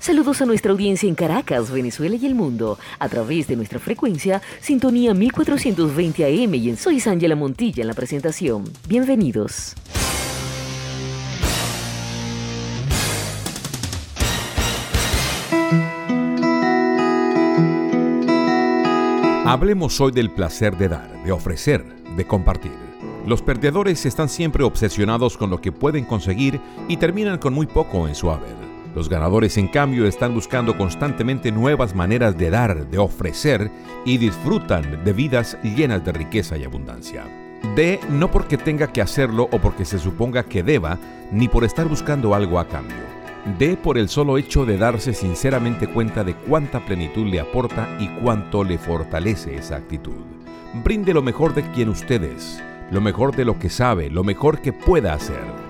Saludos a nuestra audiencia en Caracas, Venezuela y el mundo, a través de nuestra frecuencia Sintonía 1420 AM y en Soy Ángela Montilla en la presentación. Bienvenidos. Hablemos hoy del placer de dar, de ofrecer, de compartir. Los perdedores están siempre obsesionados con lo que pueden conseguir y terminan con muy poco en su haber. Los ganadores, en cambio, están buscando constantemente nuevas maneras de dar, de ofrecer y disfrutan de vidas llenas de riqueza y abundancia. De no porque tenga que hacerlo o porque se suponga que deba, ni por estar buscando algo a cambio. De por el solo hecho de darse sinceramente cuenta de cuánta plenitud le aporta y cuánto le fortalece esa actitud. Brinde lo mejor de quien usted es lo mejor de lo que sabe, lo mejor que pueda hacer.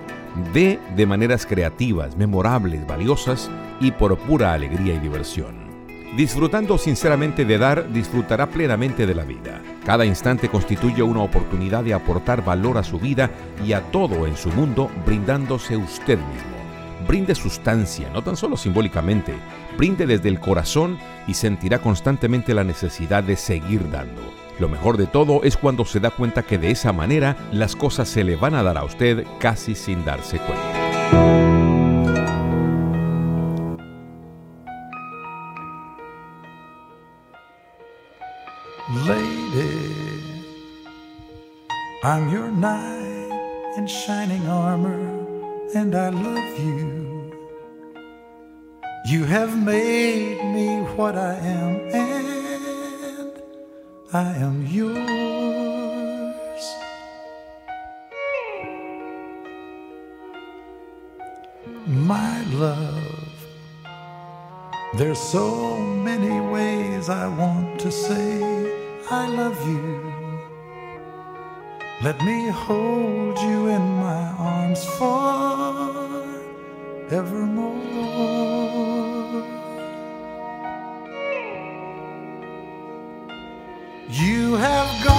Dé de maneras creativas, memorables, valiosas y por pura alegría y diversión. Disfrutando sinceramente de dar, disfrutará plenamente de la vida. Cada instante constituye una oportunidad de aportar valor a su vida y a todo en su mundo, brindándose usted mismo. Brinde sustancia, no tan solo simbólicamente, brinde desde el corazón y sentirá constantemente la necesidad de seguir dando. Lo mejor de todo es cuando se da cuenta que de esa manera las cosas se le van a dar a usted casi sin darse cuenta. Lady, I'm your knight in shining armor, and I love you. You have made me what I am. I am yours. My love, there's so many ways I want to say I love you. Let me hold you in my arms forevermore. You have gone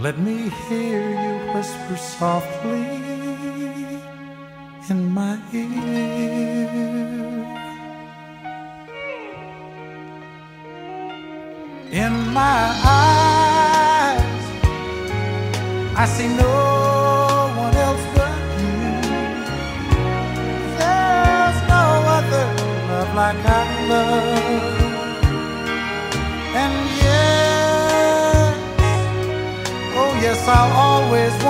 Let me hear you whisper softly in my ear. In my eyes, I see I'll always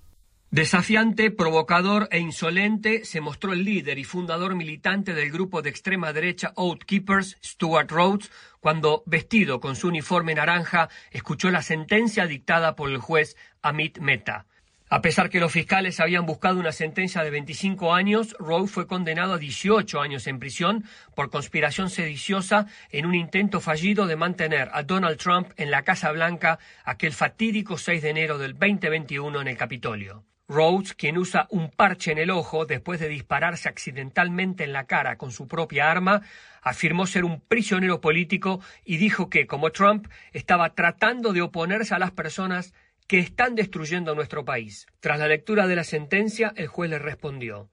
Desafiante, provocador e insolente se mostró el líder y fundador militante del grupo de extrema derecha Oath Keepers, Stuart Rhodes, cuando, vestido con su uniforme naranja, escuchó la sentencia dictada por el juez Amit Mehta. A pesar que los fiscales habían buscado una sentencia de 25 años, Rowe fue condenado a 18 años en prisión por conspiración sediciosa en un intento fallido de mantener a Donald Trump en la Casa Blanca aquel fatídico 6 de enero del 2021 en el Capitolio. Rhodes, quien usa un parche en el ojo después de dispararse accidentalmente en la cara con su propia arma, afirmó ser un prisionero político y dijo que, como Trump, estaba tratando de oponerse a las personas que están destruyendo nuestro país. Tras la lectura de la sentencia, el juez le respondió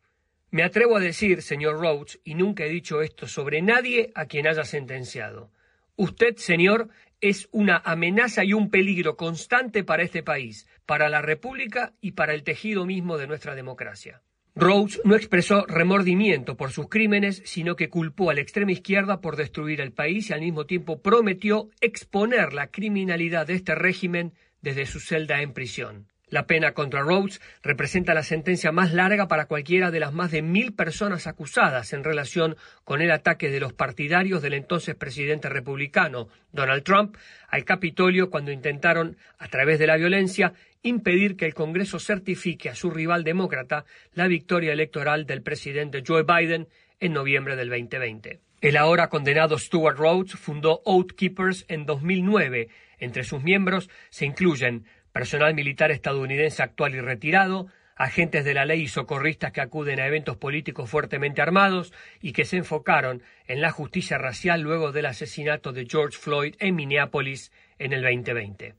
Me atrevo a decir, señor Rhodes, y nunca he dicho esto sobre nadie a quien haya sentenciado. Usted, señor, es una amenaza y un peligro constante para este país, para la República y para el tejido mismo de nuestra democracia. Rhodes no expresó remordimiento por sus crímenes, sino que culpó a la extrema izquierda por destruir el país y al mismo tiempo prometió exponer la criminalidad de este régimen desde su celda en prisión. La pena contra Rhodes representa la sentencia más larga para cualquiera de las más de mil personas acusadas en relación con el ataque de los partidarios del entonces presidente republicano Donald Trump al Capitolio cuando intentaron, a través de la violencia, impedir que el Congreso certifique a su rival demócrata la victoria electoral del presidente Joe Biden en noviembre del 2020. El ahora condenado Stuart Rhodes fundó Oath Keepers en 2009 entre sus miembros se incluyen personal militar estadounidense actual y retirado, agentes de la ley y socorristas que acuden a eventos políticos fuertemente armados y que se enfocaron en la justicia racial luego del asesinato de George Floyd en Minneapolis en el 2020.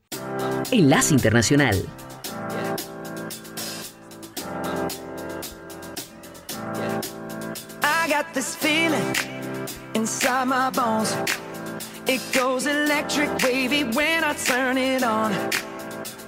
Enlace Internacional. It goes electric wavy when I turn it on.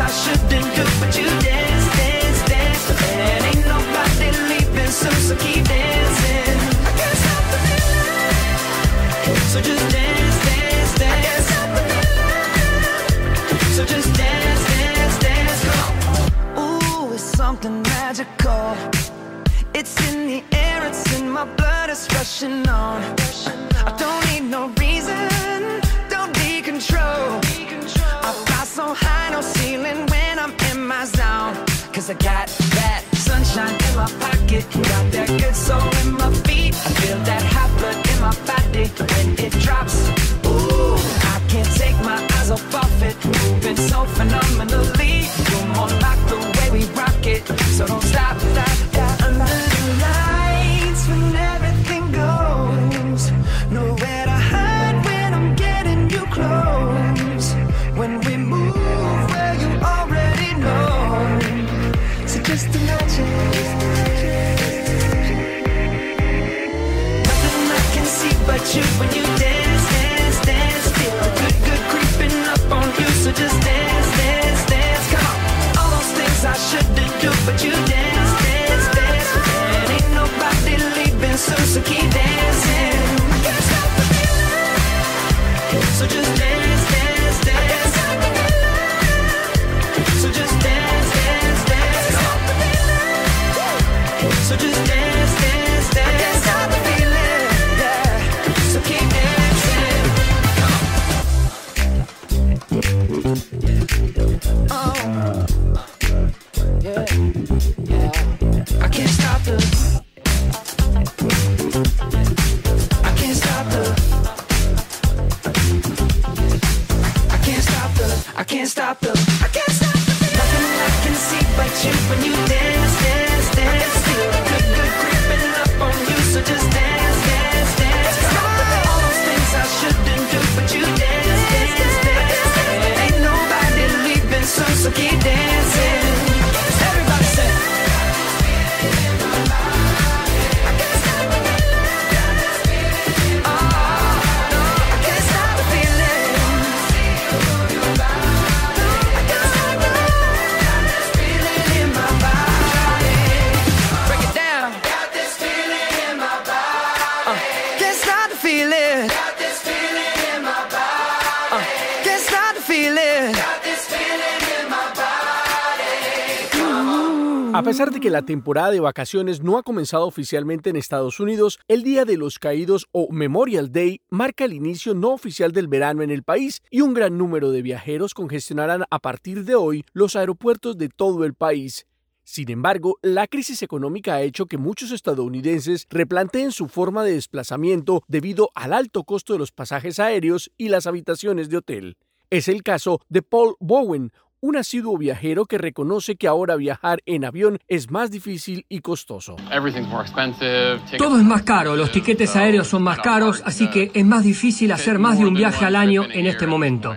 I shouldn't rushing on. I don't need no reason, don't be control. I fly so high, no ceiling when I'm in my zone. Cause I got that sunshine in my pocket, got that good soul in my feet. I feel that hot blood in my body when it A pesar de que la temporada de vacaciones no ha comenzado oficialmente en Estados Unidos, el Día de los Caídos o Memorial Day marca el inicio no oficial del verano en el país y un gran número de viajeros congestionarán a partir de hoy los aeropuertos de todo el país. Sin embargo, la crisis económica ha hecho que muchos estadounidenses replanteen su forma de desplazamiento debido al alto costo de los pasajes aéreos y las habitaciones de hotel. Es el caso de Paul Bowen, un asiduo viajero que reconoce que ahora viajar en avión es más difícil y costoso. Todo es más caro, los tiquetes aéreos son más caros, así que es más difícil hacer más de un viaje al año en este momento.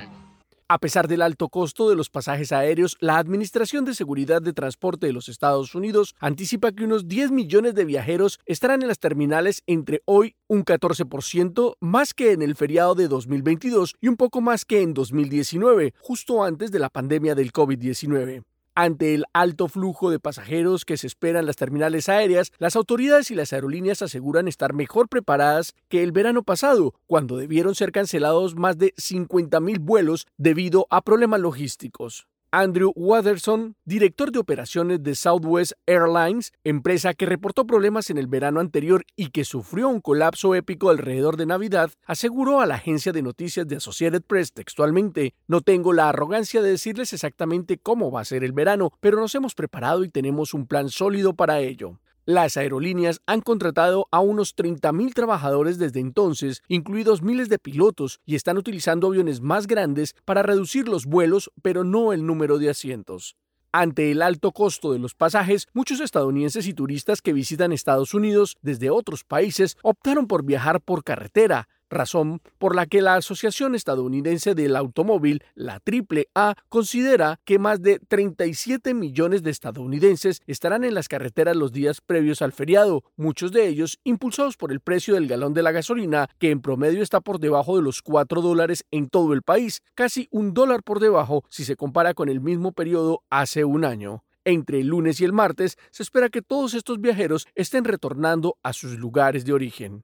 A pesar del alto costo de los pasajes aéreos, la Administración de Seguridad de Transporte de los Estados Unidos anticipa que unos 10 millones de viajeros estarán en las terminales entre hoy un 14% más que en el feriado de 2022 y un poco más que en 2019, justo antes de la pandemia del COVID-19. Ante el alto flujo de pasajeros que se espera en las terminales aéreas, las autoridades y las aerolíneas aseguran estar mejor preparadas que el verano pasado, cuando debieron ser cancelados más de 50.000 vuelos debido a problemas logísticos. Andrew Watterson, director de operaciones de Southwest Airlines, empresa que reportó problemas en el verano anterior y que sufrió un colapso épico alrededor de Navidad, aseguró a la agencia de noticias de Associated Press textualmente, no tengo la arrogancia de decirles exactamente cómo va a ser el verano, pero nos hemos preparado y tenemos un plan sólido para ello. Las aerolíneas han contratado a unos 30.000 trabajadores desde entonces, incluidos miles de pilotos, y están utilizando aviones más grandes para reducir los vuelos, pero no el número de asientos. Ante el alto costo de los pasajes, muchos estadounidenses y turistas que visitan Estados Unidos desde otros países optaron por viajar por carretera, razón por la que la Asociación Estadounidense del Automóvil, la AAA, considera que más de 37 millones de estadounidenses estarán en las carreteras los días previos al feriado, muchos de ellos impulsados por el precio del galón de la gasolina, que en promedio está por debajo de los 4 dólares en todo el país, casi un dólar por debajo si se compara con el mismo periodo hace un año. Entre el lunes y el martes se espera que todos estos viajeros estén retornando a sus lugares de origen.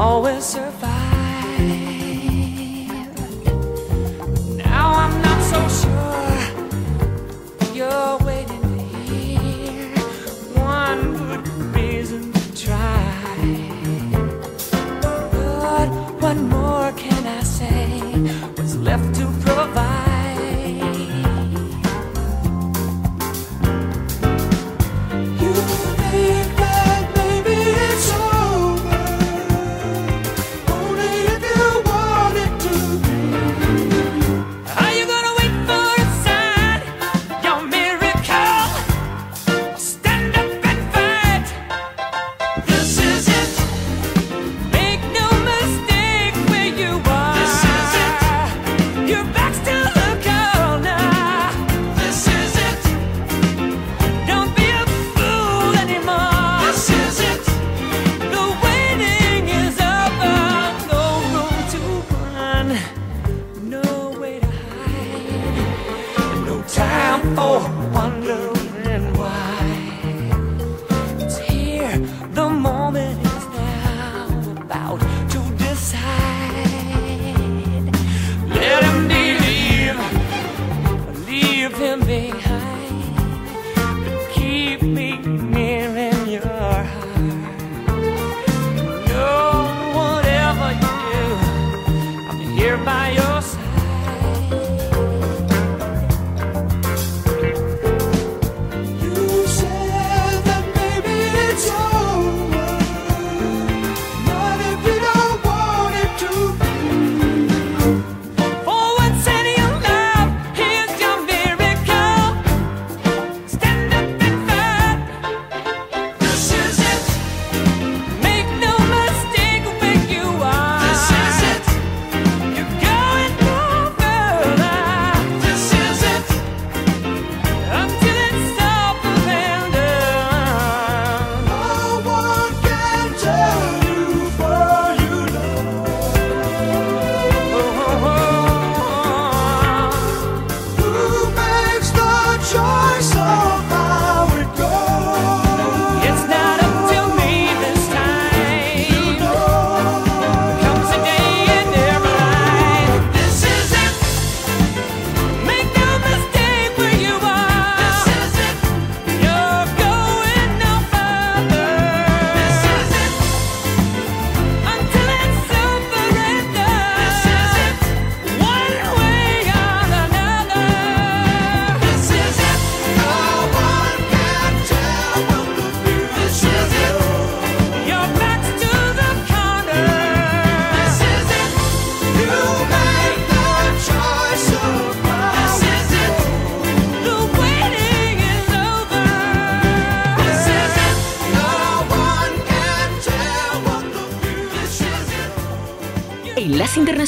always serve.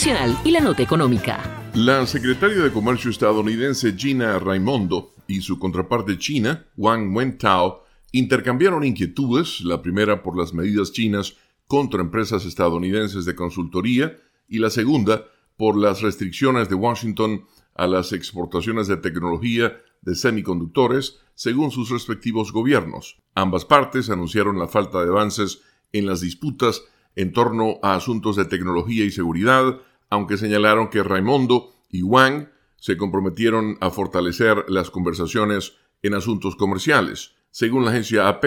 Y la Nota Económica. La secretaria de Comercio estadounidense Gina Raimondo y su contraparte china, Wang Wentao, intercambiaron inquietudes, la primera por las medidas chinas contra empresas estadounidenses de consultoría y la segunda por las restricciones de Washington a las exportaciones de tecnología de semiconductores según sus respectivos gobiernos. Ambas partes anunciaron la falta de avances en las disputas en torno a asuntos de tecnología y seguridad, aunque señalaron que Raimondo y Wang se comprometieron a fortalecer las conversaciones en asuntos comerciales. Según la agencia AP,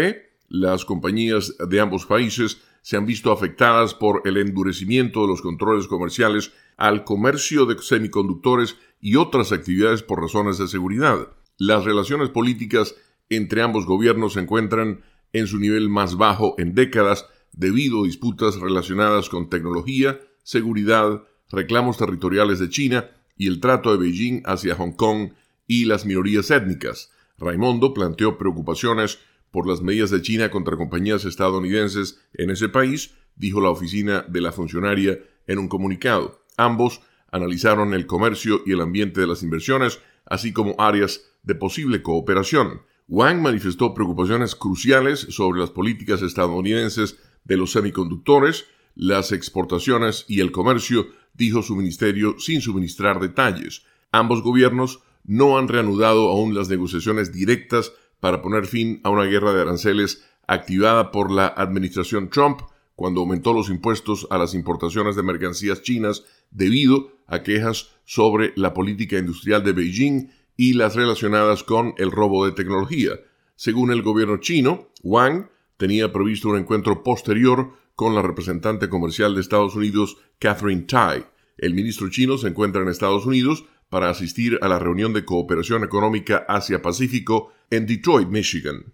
las compañías de ambos países se han visto afectadas por el endurecimiento de los controles comerciales al comercio de semiconductores y otras actividades por razones de seguridad. Las relaciones políticas entre ambos gobiernos se encuentran en su nivel más bajo en décadas debido a disputas relacionadas con tecnología, seguridad, reclamos territoriales de China y el trato de Beijing hacia Hong Kong y las minorías étnicas. Raimondo planteó preocupaciones por las medidas de China contra compañías estadounidenses en ese país, dijo la oficina de la funcionaria en un comunicado. Ambos analizaron el comercio y el ambiente de las inversiones, así como áreas de posible cooperación. Wang manifestó preocupaciones cruciales sobre las políticas estadounidenses de los semiconductores, las exportaciones y el comercio, dijo su ministerio sin suministrar detalles. Ambos gobiernos no han reanudado aún las negociaciones directas para poner fin a una guerra de aranceles activada por la administración Trump cuando aumentó los impuestos a las importaciones de mercancías chinas debido a quejas sobre la política industrial de Beijing y las relacionadas con el robo de tecnología. Según el gobierno chino, Wang tenía previsto un encuentro posterior con la representante comercial de Estados Unidos, Catherine Tai. El ministro chino se encuentra en Estados Unidos para asistir a la reunión de cooperación económica Asia-Pacífico en Detroit, Michigan.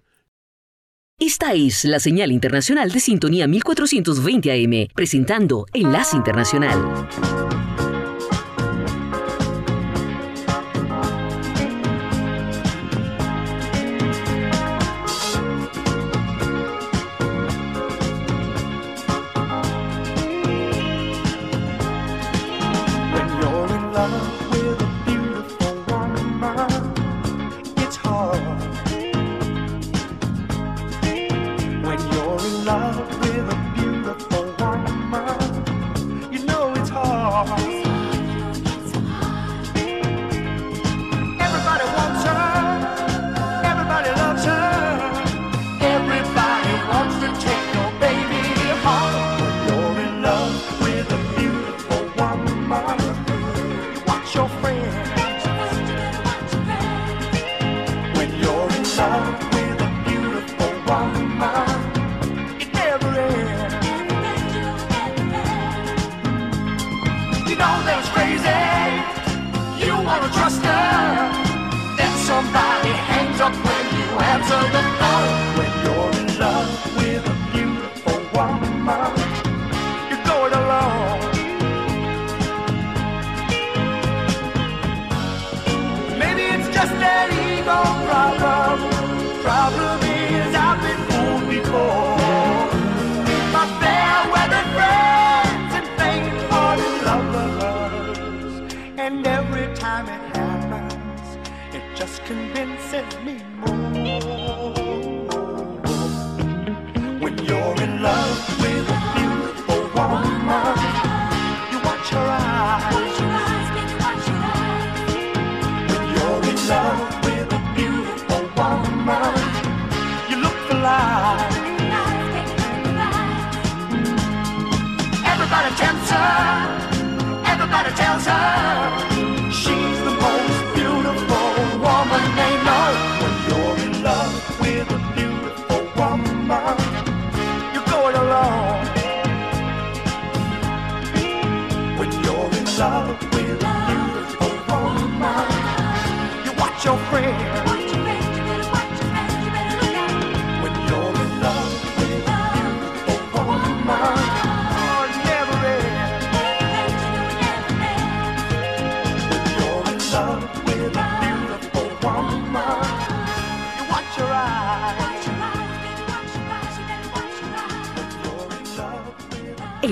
Esta es la señal internacional de sintonía 1420 AM, presentando Enlace Internacional.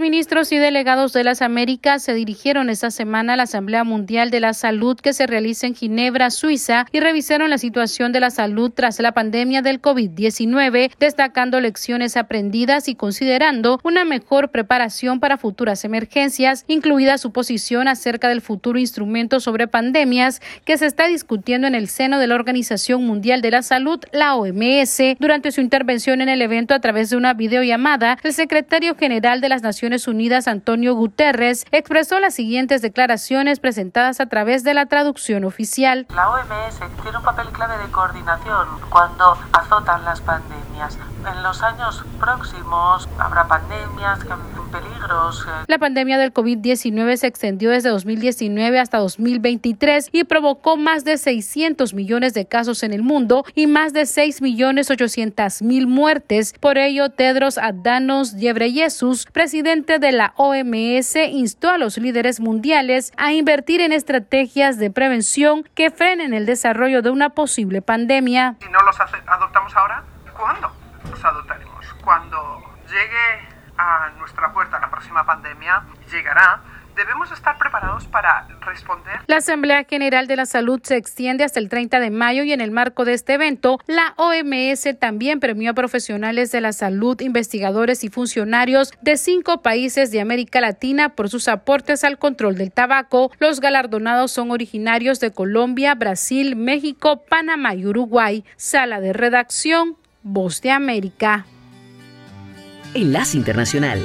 Ministros y delegados de las Américas se dirigieron esta semana a la Asamblea Mundial de la Salud que se realiza en Ginebra, Suiza, y revisaron la situación de la salud tras la pandemia del COVID-19, destacando lecciones aprendidas y considerando una mejor preparación para futuras emergencias, incluida su posición acerca del futuro instrumento sobre pandemias que se está discutiendo en el seno de la Organización Mundial de la Salud, la OMS. Durante su intervención en el evento a través de una videollamada, el secretario general de las Naciones Unidas, Antonio Guterres, expresó las siguientes declaraciones presentadas a través de la traducción oficial. La OMS tiene un papel clave de coordinación cuando azotan las pandemias. En los años próximos habrá pandemias, peligros. eh, La pandemia del COVID-19 se extendió desde 2019 hasta 2023 y provocó más de 600 millones de casos en el mundo y más de 6 millones 800 mil muertes. Por ello, Tedros Adhanom Ghebreyesus, presidente de la OMS, instó a los líderes mundiales a invertir en estrategias de prevención que frenen el desarrollo de una posible pandemia. Si no los adoptamos ahora, ¿cuándo los adoptaremos? Cuando llegue a nuestra puerta la próxima pandemia, llegará, debemos estar preparados para responder. La Asamblea General de la Salud se extiende hasta el 30 de mayo y en el marco de este evento, la OMS también premió a profesionales de la salud, investigadores y funcionarios de cinco países de América Latina por sus aportes al control del tabaco. Los galardonados son originarios de Colombia, Brasil, México, Panamá y Uruguay. Sala de redacción, Voz de América. Enlace Internacional.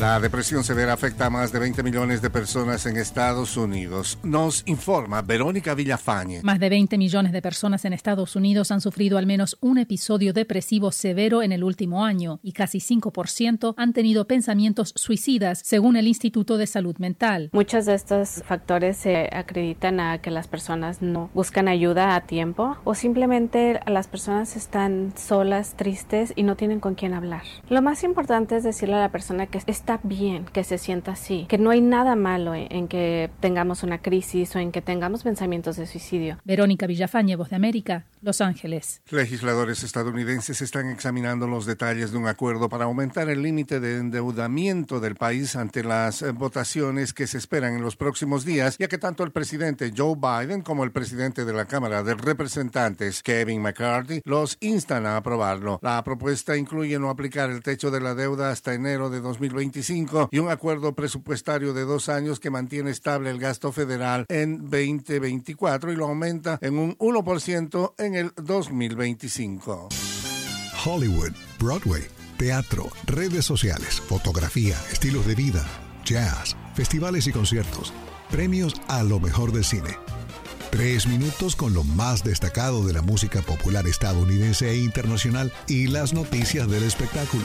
La depresión severa afecta a más de 20 millones de personas en Estados Unidos. Nos informa Verónica Villafañe. Más de 20 millones de personas en Estados Unidos han sufrido al menos un episodio depresivo severo en el último año y casi 5% han tenido pensamientos suicidas, según el Instituto de Salud Mental. Muchos de estos factores se acreditan a que las personas no buscan ayuda a tiempo o simplemente las personas están solas, tristes y no tienen con quién hablar. Lo más importante es decirle a la persona que está bien que se sienta así, que no hay nada malo en, en que tengamos una crisis o en que tengamos pensamientos de suicidio. Verónica Villafañe, Voz de América, Los Ángeles. Legisladores estadounidenses están examinando los detalles de un acuerdo para aumentar el límite de endeudamiento del país ante las eh, votaciones que se esperan en los próximos días, ya que tanto el presidente Joe Biden como el presidente de la Cámara de Representantes, Kevin McCarthy, los instan a aprobarlo. La propuesta incluye no aplicar el techo de la deuda hasta enero de 2025 y un acuerdo presupuestario de dos años que mantiene estable el gasto federal en 2024 y lo aumenta en un 1% en el 2025. Hollywood, Broadway, teatro, redes sociales, fotografía, estilos de vida, jazz, festivales y conciertos, premios a lo mejor del cine. Tres minutos con lo más destacado de la música popular estadounidense e internacional y las noticias del espectáculo.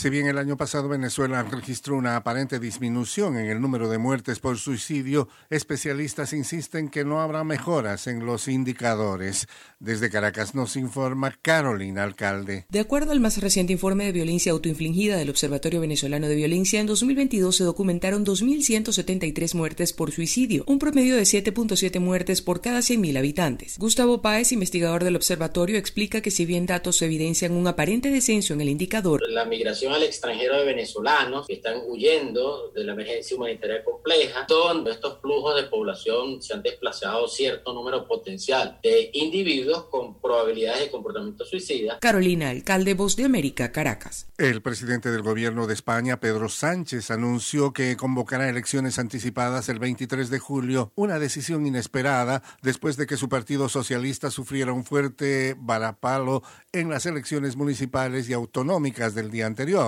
Si bien el año pasado Venezuela registró una aparente disminución en el número de muertes por suicidio, especialistas insisten que no habrá mejoras en los indicadores. Desde Caracas nos informa Carolina Alcalde. De acuerdo al más reciente informe de violencia autoinfligida del Observatorio Venezolano de Violencia, en 2022 se documentaron 2.173 muertes por suicidio, un promedio de 7.7 muertes por cada 100.000 habitantes. Gustavo Páez, investigador del observatorio, explica que si bien datos evidencian un aparente descenso en el indicador, la migración al extranjero de venezolanos que están huyendo de la emergencia humanitaria compleja, donde estos flujos de población se han desplazado cierto número potencial de individuos con probabilidades de comportamiento suicida. Carolina, alcalde Voz de América, Caracas. El presidente del gobierno de España, Pedro Sánchez, anunció que convocará elecciones anticipadas el 23 de julio, una decisión inesperada después de que su partido socialista sufriera un fuerte varapalo en las elecciones municipales y autonómicas del día anterior.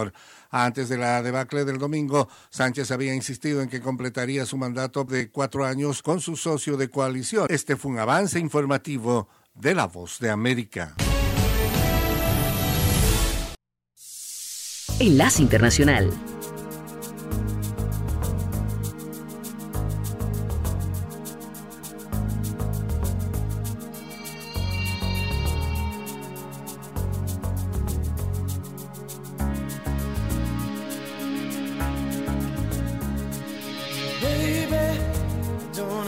Antes de la debacle del domingo, Sánchez había insistido en que completaría su mandato de cuatro años con su socio de coalición. Este fue un avance informativo de La Voz de América. Enlace Internacional.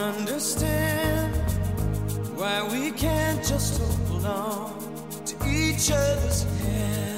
Understand why we can't just hold on to each other's hands.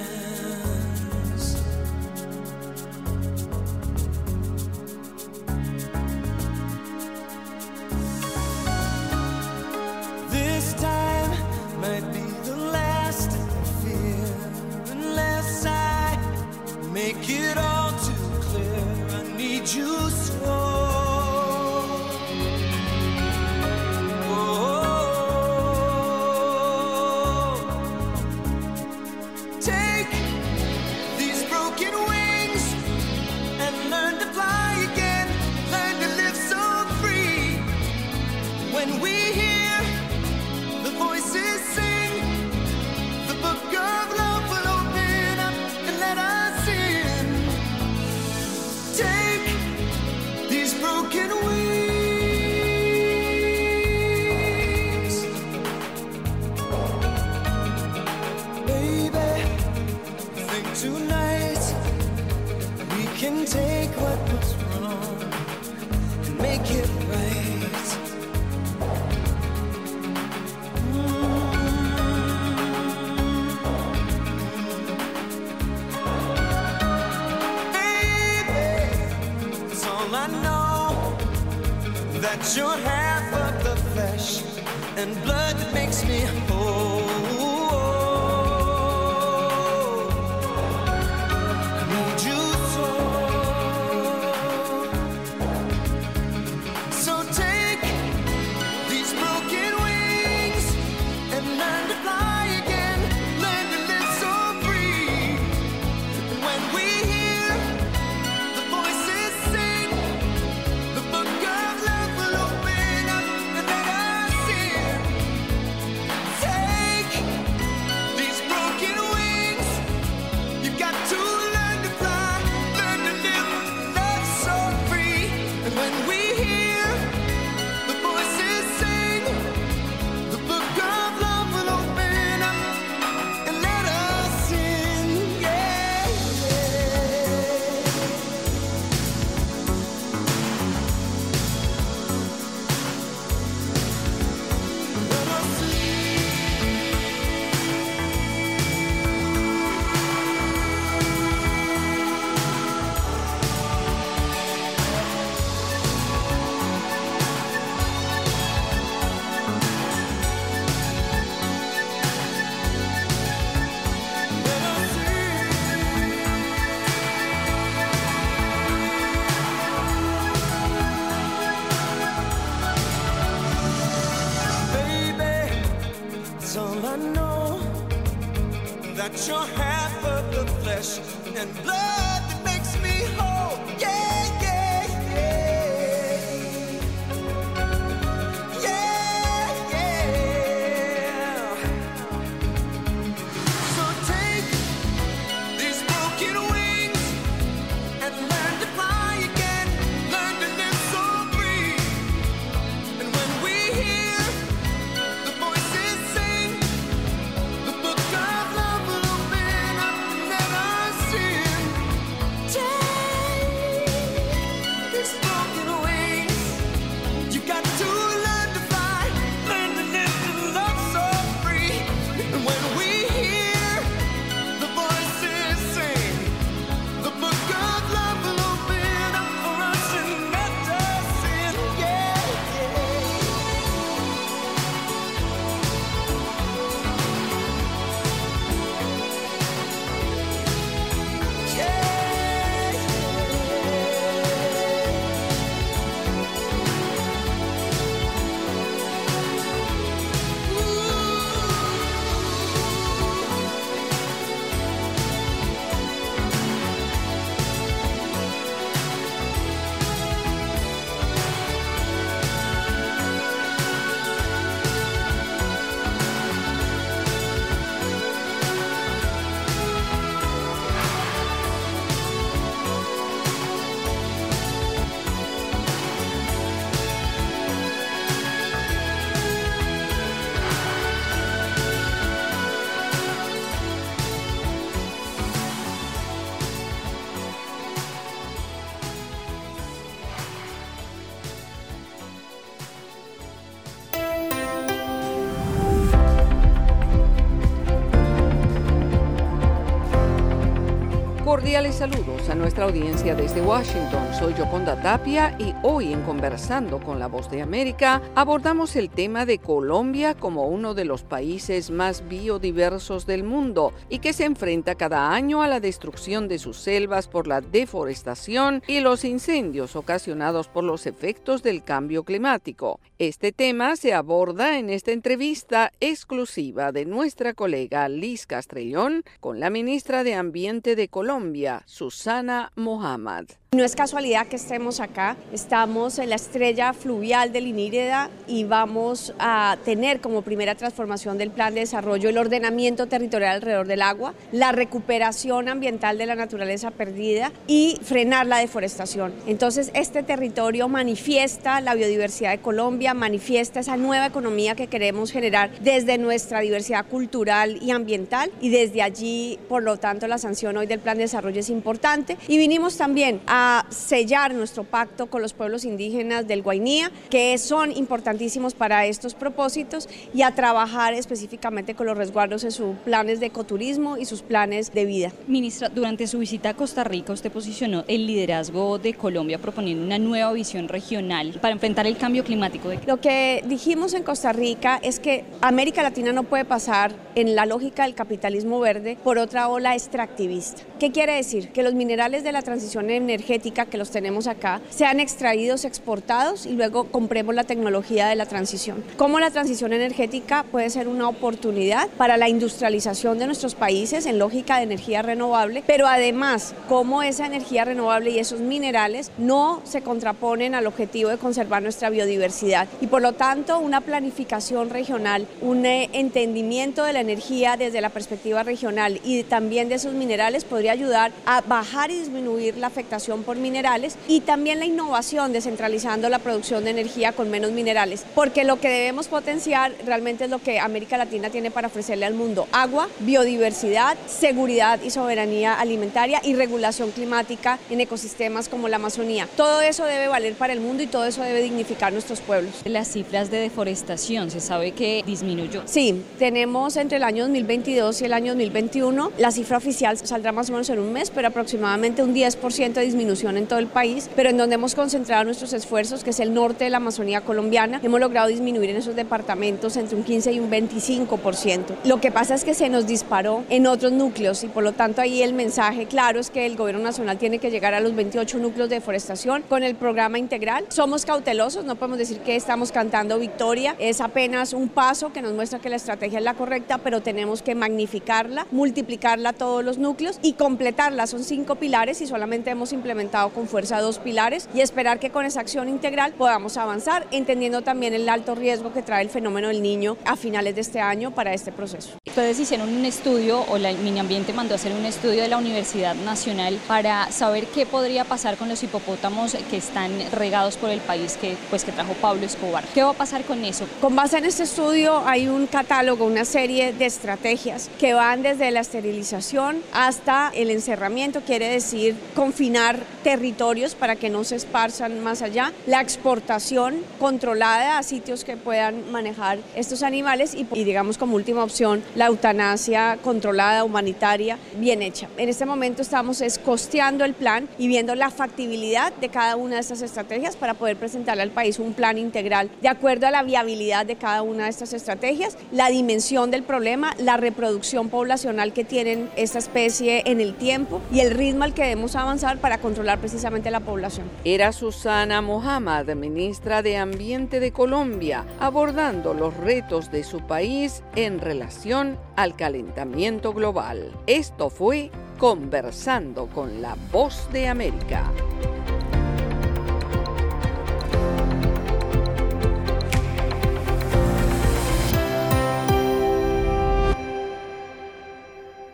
Cordiales a nuestra audiencia desde Washington. Soy Yoconda Tapia y hoy en Conversando con la Voz de América abordamos el tema de Colombia como uno de los países más biodiversos del mundo y que se enfrenta cada año a la destrucción de sus selvas por la deforestación y los incendios ocasionados por los efectos del cambio climático. Este tema se aborda en esta entrevista exclusiva de nuestra colega Liz Castrellón con la ministra de Ambiente de Colombia, Susana Mohamed. No es casualidad que estemos acá, estamos en la estrella fluvial del Inírida y vamos a tener como primera transformación del plan de desarrollo el ordenamiento territorial alrededor del agua, la recuperación ambiental de la naturaleza perdida y frenar la deforestación. Entonces este territorio manifiesta la biodiversidad de Colombia, manifiesta esa nueva economía que queremos generar desde nuestra diversidad cultural y ambiental y desde allí, por lo tanto, la sanción hoy del plan de desarrollo es importante y vinimos también a sellar nuestro pacto con los pueblos indígenas del Guainía, que son importantísimos para estos propósitos, y a trabajar específicamente con los resguardos en sus planes de ecoturismo y sus planes de vida. Ministra, durante su visita a Costa Rica, usted posicionó el liderazgo de Colombia proponiendo una nueva visión regional para enfrentar el cambio climático. Lo que dijimos en Costa Rica es que América Latina no puede pasar en la lógica del capitalismo verde por otra ola extractivista. ¿Qué quiere decir? Que los minerales de la transición energética que los tenemos acá sean extraídos, exportados y luego compremos la tecnología de la transición. Cómo la transición energética puede ser una oportunidad para la industrialización de nuestros países en lógica de energía renovable, pero además cómo esa energía renovable y esos minerales no se contraponen al objetivo de conservar nuestra biodiversidad y por lo tanto una planificación regional, un eh, entendimiento de la energía desde la perspectiva regional y también de esos minerales podría ayudar a bajar y disminuir la afectación por minerales y también la innovación descentralizando la producción de energía con menos minerales, porque lo que debemos potenciar realmente es lo que América Latina tiene para ofrecerle al mundo, agua, biodiversidad, seguridad y soberanía alimentaria y regulación climática en ecosistemas como la Amazonía. Todo eso debe valer para el mundo y todo eso debe dignificar nuestros pueblos. Las cifras de deforestación, se sabe que disminuyó. Sí, tenemos entre el año 2022 y el año 2021, la cifra oficial saldrá más o menos en un mes, pero aproximadamente un 10% de disminución en todo el país, pero en donde hemos concentrado nuestros esfuerzos, que es el norte de la Amazonía colombiana, hemos logrado disminuir en esos departamentos entre un 15 y un 25%. Lo que pasa es que se nos disparó en otros núcleos y por lo tanto ahí el mensaje claro es que el gobierno nacional tiene que llegar a los 28 núcleos de deforestación con el programa integral. Somos cautelosos, no podemos decir que estamos cantando victoria, es apenas un paso que nos muestra que la estrategia es la correcta, pero tenemos que magnificarla, multiplicarla a todos los núcleos y completarla. Son cinco pilares y solamente hemos implementado con fuerza dos pilares y esperar que con esa acción integral podamos avanzar, entendiendo también el alto riesgo que trae el fenómeno del niño a finales de este año para este proceso. Ustedes hicieron un estudio, o la Ambiente mandó a hacer un estudio de la Universidad Nacional para saber qué podría pasar con los hipopótamos que están regados por el país que, pues, que trajo Pablo Escobar. ¿Qué va a pasar con eso? Con base en este estudio hay un catálogo, una serie de estrategias que van desde la esterilización hasta el encerramiento, quiere decir confinar territorios para que no se esparzan más allá, la exportación controlada a sitios que puedan manejar estos animales y, y digamos como última opción la eutanasia controlada, humanitaria, bien hecha. En este momento estamos es costeando el plan y viendo la factibilidad de cada una de estas estrategias para poder presentarle al país un plan integral de acuerdo a la viabilidad de cada una de estas estrategias, la dimensión del problema, la reproducción poblacional que tienen esta especie en el tiempo y el ritmo al que debemos avanzar para controlar precisamente la población. Era Susana Mohamed, ministra de Ambiente de Colombia, abordando los retos de su país en relación al calentamiento global. Esto fue Conversando con la Voz de América.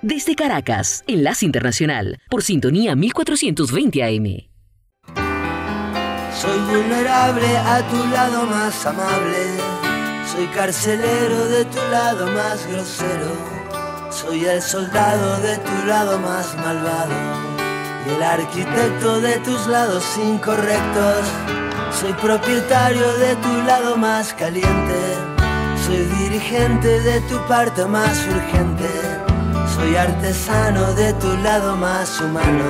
Desde Caracas, Enlace Internacional, por sintonía 1420 AM. Soy vulnerable a tu lado más amable. Soy carcelero de tu lado más grosero. Soy el soldado de tu lado más malvado. Y el arquitecto de tus lados incorrectos. Soy propietario de tu lado más caliente. Soy dirigente de tu parte más urgente. Soy artesano de tu lado más humano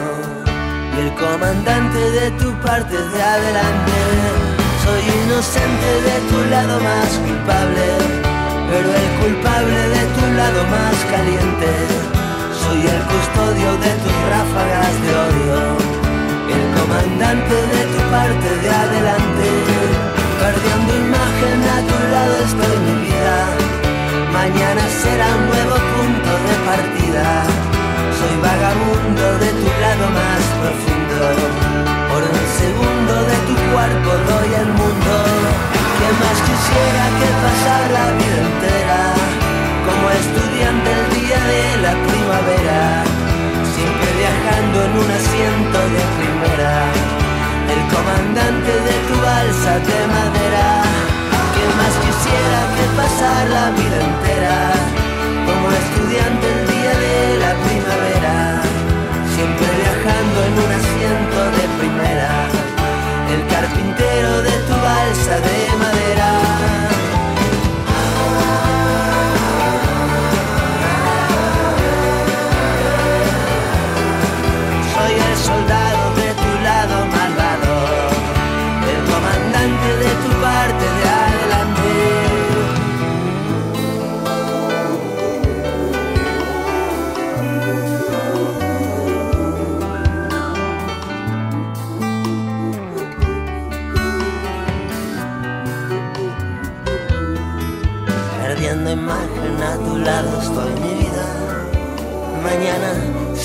y el comandante de tu parte de adelante. Soy inocente de tu lado más culpable, pero el culpable de tu lado más caliente. Soy el custodio de tus ráfagas de odio, el comandante de tu parte de adelante. Perdiendo imagen a tu lado estoy mi vida. Mañana será nuevo punto de partida. Soy vagabundo de tu lado más profundo. Por un segundo de tu cuerpo doy el mundo. ¿Qué más quisiera que pasar la vida entera? Como estudiante el día de la primavera. Siempre viajando en un asiento de primera. El comandante de tu balsa de madera. ¿Qué más quisiera que pasar la vida entera? Como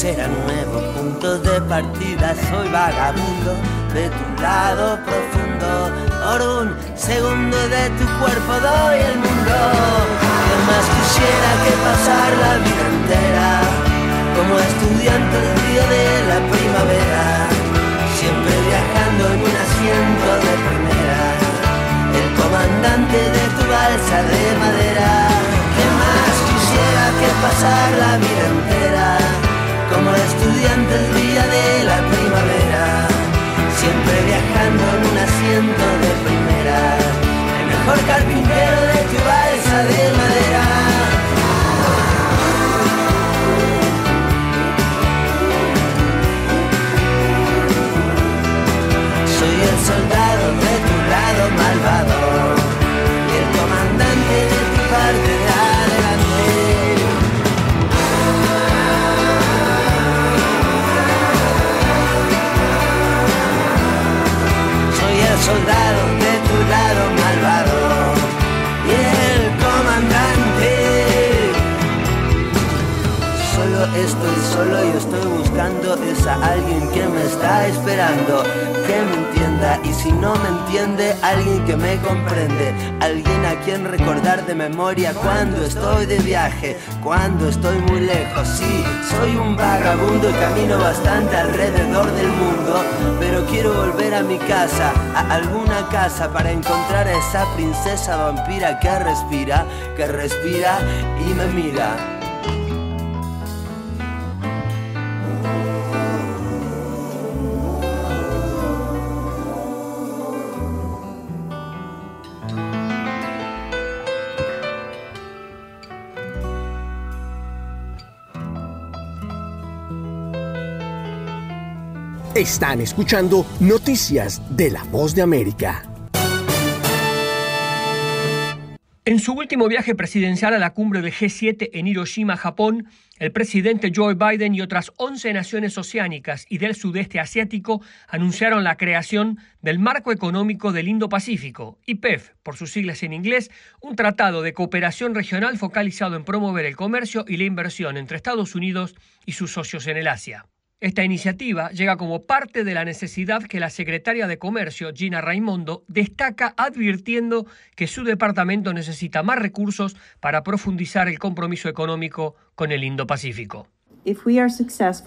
será nuevo punto de partida. Soy vagabundo de tu lado profundo. Por un segundo de tu cuerpo doy el mundo. ¿Qué más quisiera que pasar la vida entera? Como estudiante el día de la primavera. Siempre viajando en un asiento de primera. El comandante de tu balsa de madera. ¿Qué más quisiera que pasar la vida entera? Como estudiante el día de la primavera. Siempre viajando en un asiento de primera. El mejor carpintero de tu balsa de de memoria cuando estoy de viaje, cuando estoy muy lejos. Sí, soy un vagabundo y camino bastante alrededor del mundo, pero quiero volver a mi casa, a alguna casa para encontrar a esa princesa vampira que respira, que respira y me mira. Están escuchando Noticias de la Voz de América. En su último viaje presidencial a la cumbre del G7 en Hiroshima, Japón, el presidente Joe Biden y otras 11 naciones oceánicas y del sudeste asiático anunciaron la creación del Marco Económico del Indo-Pacífico, IPEF, por sus siglas en inglés, un tratado de cooperación regional focalizado en promover el comercio y la inversión entre Estados Unidos y sus socios en el Asia. Esta iniciativa llega como parte de la necesidad que la secretaria de Comercio, Gina Raimondo, destaca advirtiendo que su departamento necesita más recursos para profundizar el compromiso económico con el Indo-Pacífico.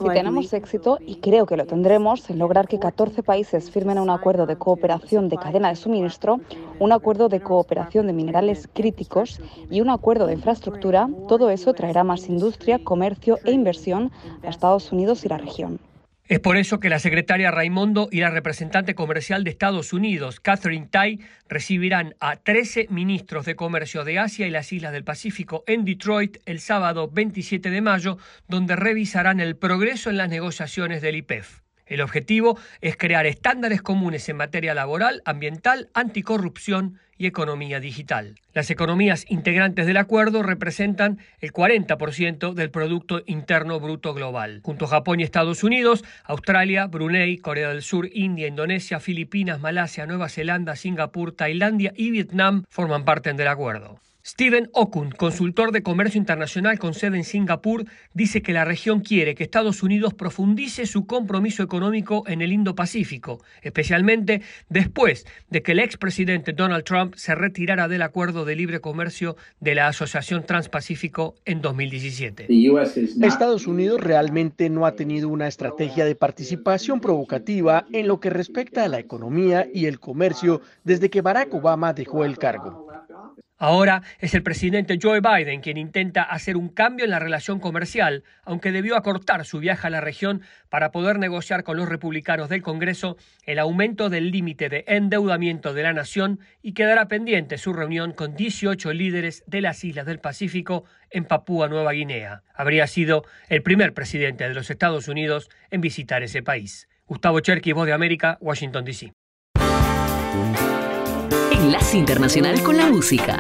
Si tenemos éxito, y creo que lo tendremos, en lograr que 14 países firmen un acuerdo de cooperación de cadena de suministro, un acuerdo de cooperación de minerales críticos y un acuerdo de infraestructura, todo eso traerá más industria, comercio e inversión a Estados Unidos y la región. Es por eso que la secretaria Raimondo y la representante comercial de Estados Unidos, Catherine Tai, recibirán a 13 ministros de comercio de Asia y las islas del Pacífico en Detroit el sábado 27 de mayo, donde revisarán el progreso en las negociaciones del IPEF. El objetivo es crear estándares comunes en materia laboral, ambiental, anticorrupción y economía digital. Las economías integrantes del acuerdo representan el 40% del Producto Interno Bruto Global. Junto a Japón y Estados Unidos, Australia, Brunei, Corea del Sur, India, Indonesia, Filipinas, Malasia, Nueva Zelanda, Singapur, Tailandia y Vietnam forman parte del acuerdo. Steven Okun, consultor de comercio internacional con sede en Singapur, dice que la región quiere que Estados Unidos profundice su compromiso económico en el Indo-Pacífico, especialmente después de que el expresidente Donald Trump se retirara del acuerdo de libre comercio de la Asociación Transpacífico en 2017. Estados Unidos realmente no ha tenido una estrategia de participación provocativa en lo que respecta a la economía y el comercio desde que Barack Obama dejó el cargo. Ahora es el presidente Joe Biden quien intenta hacer un cambio en la relación comercial, aunque debió acortar su viaje a la región para poder negociar con los republicanos del Congreso el aumento del límite de endeudamiento de la nación y quedará pendiente su reunión con 18 líderes de las islas del Pacífico en Papúa Nueva Guinea. Habría sido el primer presidente de los Estados Unidos en visitar ese país. Gustavo Cherky, Voz de América, Washington, D.C. Enlace Internacional con la Música.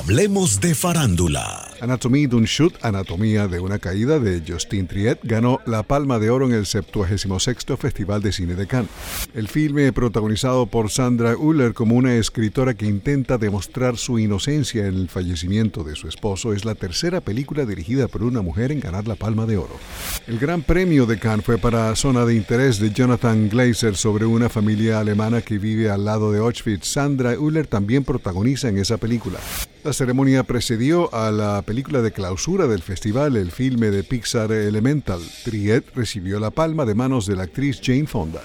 Hablemos de farándula. Anatomía de un shoot, Anatomía de una caída de Justin Triet ganó la Palma de Oro en el 76 Festival de Cine de Cannes. El filme, protagonizado por Sandra Uller como una escritora que intenta demostrar su inocencia en el fallecimiento de su esposo, es la tercera película dirigida por una mujer en ganar la Palma de Oro. El gran premio de Cannes fue para Zona de Interés de Jonathan Glazer sobre una familia alemana que vive al lado de Auschwitz. Sandra Uller también protagoniza en esa película. La ceremonia precedió a la película de clausura del festival, el filme de Pixar Elemental. Triet recibió la palma de manos de la actriz Jane Fonda.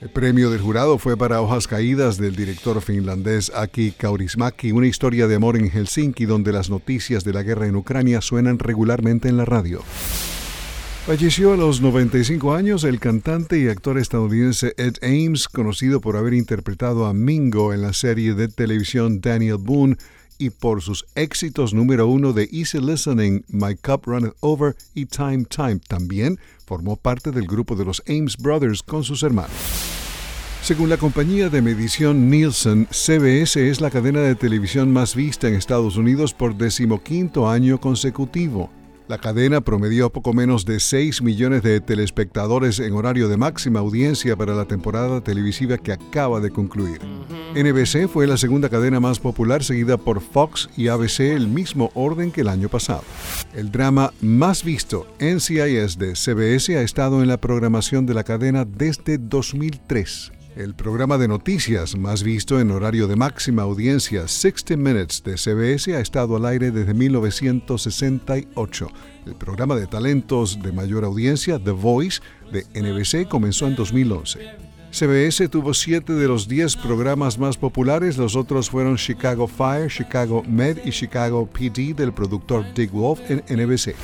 El premio del jurado fue para Hojas Caídas del director finlandés Aki Kaurismäki, una historia de amor en Helsinki donde las noticias de la guerra en Ucrania suenan regularmente en la radio. Falleció a los 95 años el cantante y actor estadounidense Ed Ames, conocido por haber interpretado a Mingo en la serie de televisión Daniel Boone y por sus éxitos número uno de Easy Listening, My Cup Runneth Over y Time Time. También formó parte del grupo de los Ames Brothers con sus hermanos. Según la compañía de medición Nielsen, CBS es la cadena de televisión más vista en Estados Unidos por decimoquinto año consecutivo. La cadena promedió poco menos de 6 millones de telespectadores en horario de máxima audiencia para la temporada televisiva que acaba de concluir. NBC fue la segunda cadena más popular, seguida por Fox y ABC, el mismo orden que el año pasado. El drama más visto, NCIS de CBS, ha estado en la programación de la cadena desde 2003. El programa de noticias más visto en horario de máxima audiencia, 60 Minutes de CBS, ha estado al aire desde 1968. El programa de talentos de mayor audiencia, The Voice, de NBC, comenzó en 2011. CBS tuvo siete de los 10 programas más populares, los otros fueron Chicago Fire, Chicago Med y Chicago PD del productor Dick Wolf en NBC.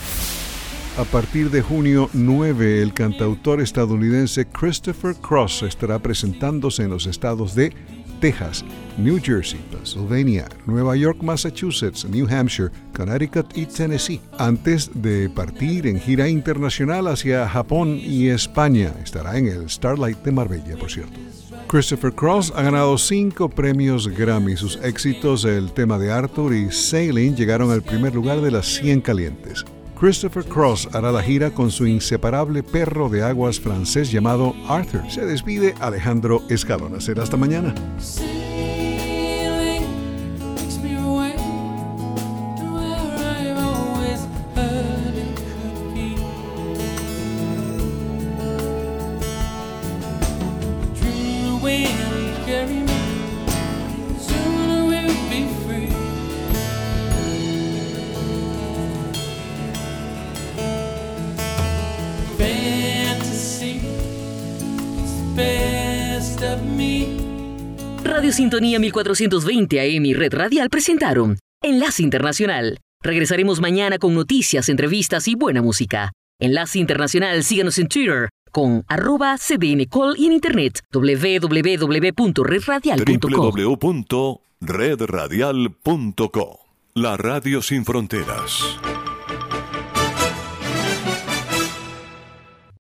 A partir de junio 9, el cantautor estadounidense Christopher Cross estará presentándose en los estados de Texas, New Jersey, Pennsylvania, Nueva York, Massachusetts, New Hampshire, Connecticut y Tennessee, antes de partir en gira internacional hacia Japón y España. Estará en el Starlight de Marbella, por cierto. Christopher Cross ha ganado cinco premios Grammy. Sus éxitos, el tema de Arthur y Sailing, llegaron al primer lugar de las 100 calientes. Christopher Cross hará la gira con su inseparable perro de aguas francés llamado Arthur. Se despide Alejandro Escalona. Será hasta mañana. Sintonía 1420 AM y Red Radial presentaron Enlace Internacional. Regresaremos mañana con noticias, entrevistas y buena música. Enlace Internacional, síganos en Twitter con arroba cdncall y en internet www.redradial.com. www.redradial.co La Radio Sin Fronteras.